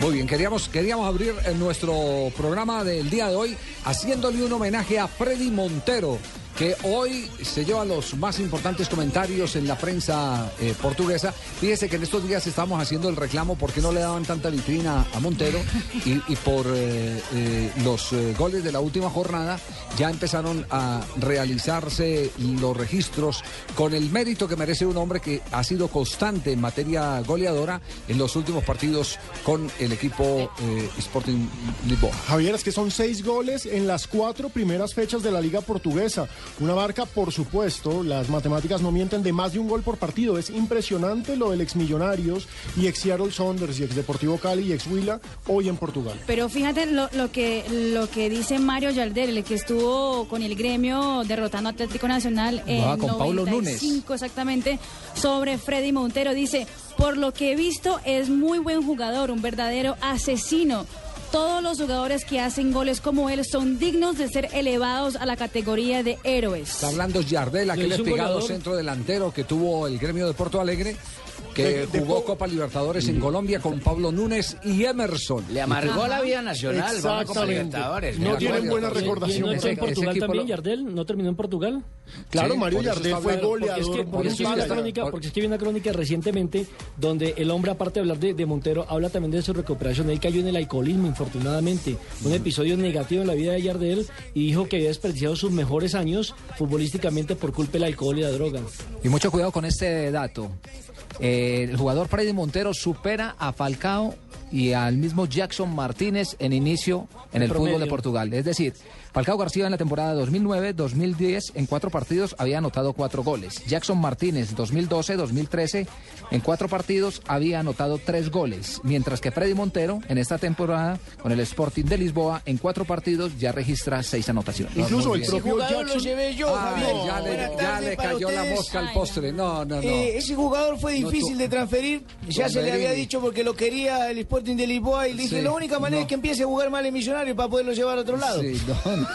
Muy bien, queríamos, queríamos abrir eh, nuestro programa del día de hoy haciéndole un homenaje a Freddy Montero, que hoy se lleva los más importantes comentarios en la prensa eh, portuguesa. Fíjese que en estos días estamos haciendo el reclamo porque no le daban tanta vitrina a Montero y, por eh, eh, los goles de la última jornada ya empezaron a realizarse los registros con el mérito que merece un hombre que ha sido constante en materia goleadora en los últimos partidos con el equipo Sporting Lisboa. Javier, es que son seis goles en las cuatro primeras fechas de la Liga Portuguesa. Una marca, por supuesto, las matemáticas no mienten, de más de un gol por partido. Es impresionante lo del ex Millonarios y ex Seattle Saunders y ex Deportivo Cali y ex Huila hoy en Portugal. Pero fíjate lo, lo que lo que dice Mario Yalder, el que estuvo con el gremio derrotando Atlético Nacional en Ah, con Paulo 95 exactamente sobre Freddy Montero. Dice, por lo que he visto es muy buen jugador, un verdadero asesino. Todos los jugadores que hacen goles como él son dignos de ser elevados a la categoría de héroes. Está hablando Yardel, aquel goleador. centro delantero que tuvo el gremio de Porto Alegre, que jugó Copa Libertadores en Colombia con Pablo Núñez y Emerson. Le amargó la vida nacional, a Copa Exactamente. Libertadores. No tienen buena ¿Y no recordación. entró en Portugal ese también, lo- Yardel? ¿No terminó en Portugal? Claro, Sí, Mario Yardel fue hablando, Porque goleador. es que, por porque es que vi una Málaga. crónica, porque es que vi una crónica recientemente donde el hombre, aparte de hablar de, de Montero, habla también de su recuperación. Él cayó en el alcoholismo, infortunadamente. Un episodio negativo en la vida de Yardel y dijo que había desperdiciado sus mejores años futbolísticamente por culpa del alcohol y la droga. Y mucho cuidado con este dato. Eh, el jugador Freddy Montero supera a Falcao y al mismo Jackson Martínez en inicio en el fútbol de Portugal. Es decir, Falcao García en la temporada 2009-2010 en cuatro partidos había anotado cuatro goles. Jackson Martínez 2012-2013 en cuatro partidos había anotado tres goles. Mientras que Freddy Montero en esta temporada con el Sporting de Lisboa en cuatro partidos ya registra seis anotaciones. Incluso el propio jugador lo Jackson. llevé yo, Ay, Javier. ya le, ya le cayó la mosca al postre. No, no, no. Eh, ese jugador fue difícil tú- de transferir, ya se le había dicho porque lo quería el Sporting de Lisboa y le dije, Sí, la única manera no. es que empiece a jugar mal en Millonario para poderlo llevar a otro lado. Sí, no, no.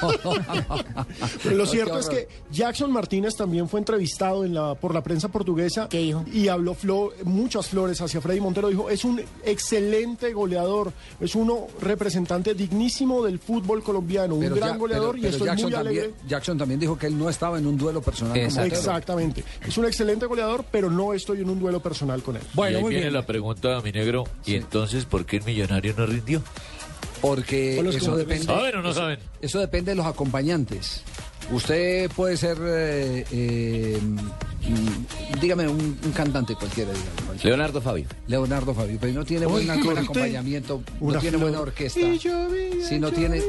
Pero lo cierto es que Jackson Martínez también fue entrevistado en la, por la prensa portuguesa ¿Qué dijo? y habló flo- muchas flores hacia Freddy Montero. Dijo, es un excelente goleador, es uno representante dignísimo del fútbol colombiano, un gran ya- goleador pero- y estoy Jackson muy alegre. también, Jackson también dijo que él no estaba en un duelo personal. Montero. Exactamente. Es un excelente goleador, pero no estoy en un duelo personal con él. y Bueno, ahí muy viene bien. la pregunta, mi negro. ¿Y entonces por qué el millonario no rindió? Porque eso depende, ¿Saben o no saben? eso depende de los acompañantes. Usted puede ser, eh, eh, dígame, un, un cantante cualquiera, dígame, cualquiera. Leonardo Fabio. Leonardo Fabio, pero no tiene buen acompañamiento, no tiene buena orquesta. Y yo vi- Si no tiene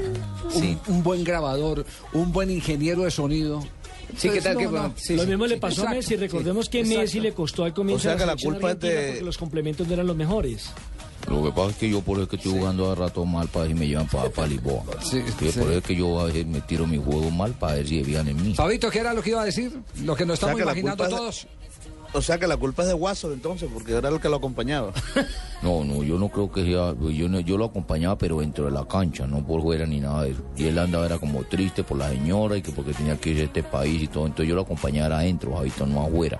un, un buen grabador, un buen ingeniero de sonido. Sí, ¿qué tal no, que- no. sí, Lo sí, mismo le pasó a Messi. Recordemos sí, que Messi exacto. le costó al comienzo O sea de que la selección culpa es argentina de- porque los complementos no eran los mejores. Lo que pasa es que yo por eso es que estoy jugando a rato mal para ver si me llevan para, Lisboa. Sí, Sí, sí. Por eso es que yo a veces me tiro mi juego mal para ver si vean en mí. Fabito, ¿qué era lo que iba a decir? Lo que nos estamos O sea, que la imaginando culpa es de- todos. O sea que la culpa es de Watson entonces, porque era el que lo acompañaba. No, no, yo no creo que sea, yo, no- yo lo acompañaba pero dentro de la cancha, no por fuera ni nada de eso. Y él andaba era como triste por la señora y que porque tenía que ir a este país y todo, entonces yo lo acompañaba adentro, Javito, no afuera.